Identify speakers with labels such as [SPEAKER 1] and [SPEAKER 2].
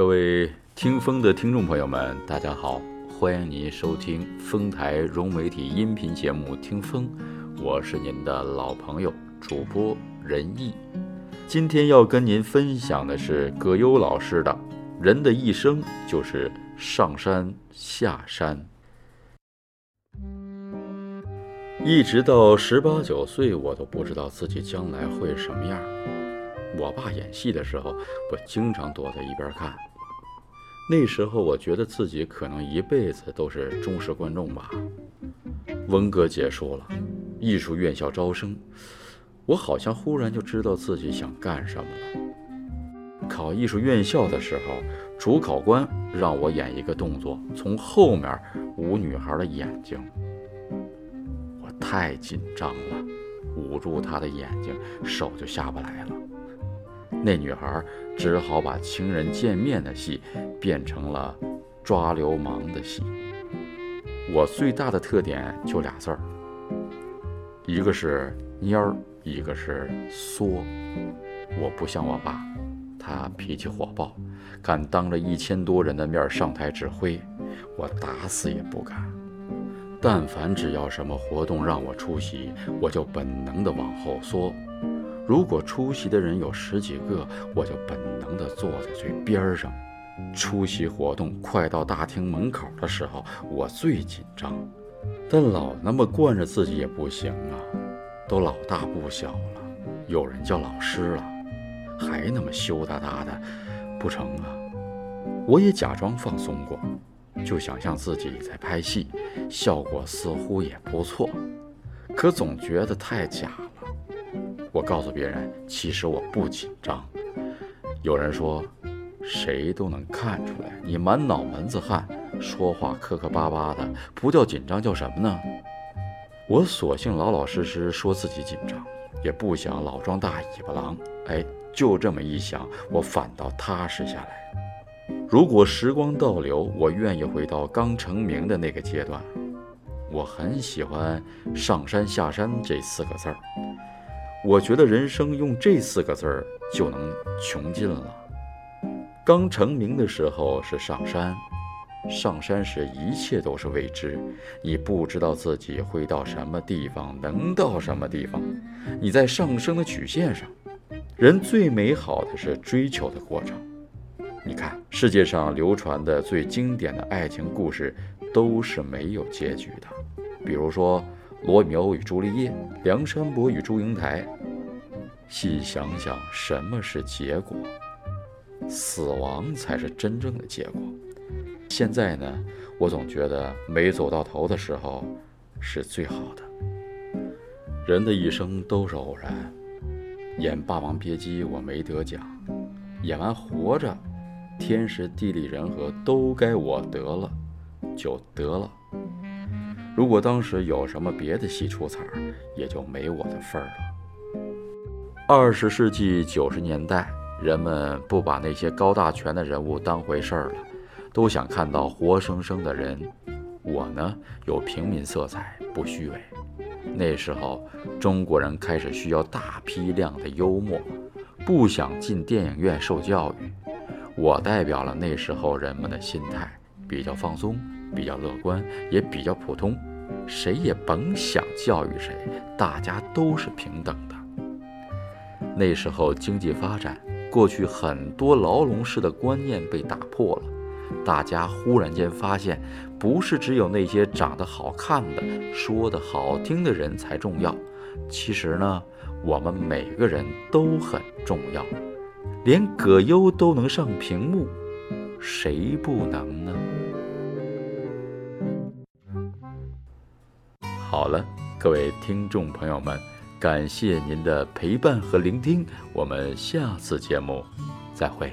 [SPEAKER 1] 各位听风的听众朋友们，大家好，欢迎您收听丰台融媒体音频节目《听风》，我是您的老朋友主播仁义。今天要跟您分享的是葛优老师的《人的一生就是上山下山》。一直到十八九岁，我都不知道自己将来会什么样。我爸演戏的时候，我经常躲在一边看。那时候我觉得自己可能一辈子都是忠实观众吧。文革结束了，艺术院校招生，我好像忽然就知道自己想干什么了。考艺术院校的时候，主考官让我演一个动作，从后面捂女孩的眼睛。我太紧张了，捂住她的眼睛，手就下不来了。那女孩只好把情人见面的戏变成了抓流氓的戏。我最大的特点就俩字儿，一个是蔫儿，一个是缩。我不像我爸，他脾气火爆，敢当着一千多人的面上台指挥，我打死也不敢。但凡只要什么活动让我出席，我就本能的往后缩。如果出席的人有十几个，我就本能地坐在最边上。出席活动快到大厅门口的时候，我最紧张。但老那么惯着自己也不行啊，都老大不小了，有人叫老师了，还那么羞答答的，不成啊！我也假装放松过，就想象自己在拍戏，效果似乎也不错，可总觉得太假了。我告诉别人，其实我不紧张。有人说，谁都能看出来，你满脑门子汗，说话磕磕巴巴的，不叫紧张叫什么呢？我索性老老实实说自己紧张，也不想老装大尾巴狼。哎，就这么一想，我反倒踏实下来。如果时光倒流，我愿意回到刚成名的那个阶段。我很喜欢“上山下山”这四个字儿。我觉得人生用这四个字儿就能穷尽了。刚成名的时候是上山，上山时一切都是未知，你不知道自己会到什么地方，能到什么地方。你在上升的曲线上，人最美好的是追求的过程。你看，世界上流传的最经典的爱情故事都是没有结局的，比如说。罗密欧与朱丽叶，梁山伯与祝英台。细想想，什么是结果？死亡才是真正的结果。现在呢，我总觉得没走到头的时候是最好的。人的一生都是偶然。演《霸王别姬》我没得奖，演完《活着》，天时地利人和都该我得了，就得了。如果当时有什么别的戏出彩儿，也就没我的份儿了。二十世纪九十年代，人们不把那些高大全的人物当回事儿了，都想看到活生生的人。我呢，有平民色彩，不虚伪。那时候，中国人开始需要大批量的幽默，不想进电影院受教育。我代表了那时候人们的心态，比较放松，比较乐观，也比较普通。谁也甭想教育谁，大家都是平等的。那时候经济发展，过去很多牢笼式的观念被打破了，大家忽然间发现，不是只有那些长得好看的、说得好听的人才重要。其实呢，我们每个人都很重要，连葛优都能上屏幕，谁不能呢？好了，各位听众朋友们，感谢您的陪伴和聆听，我们下次节目再会。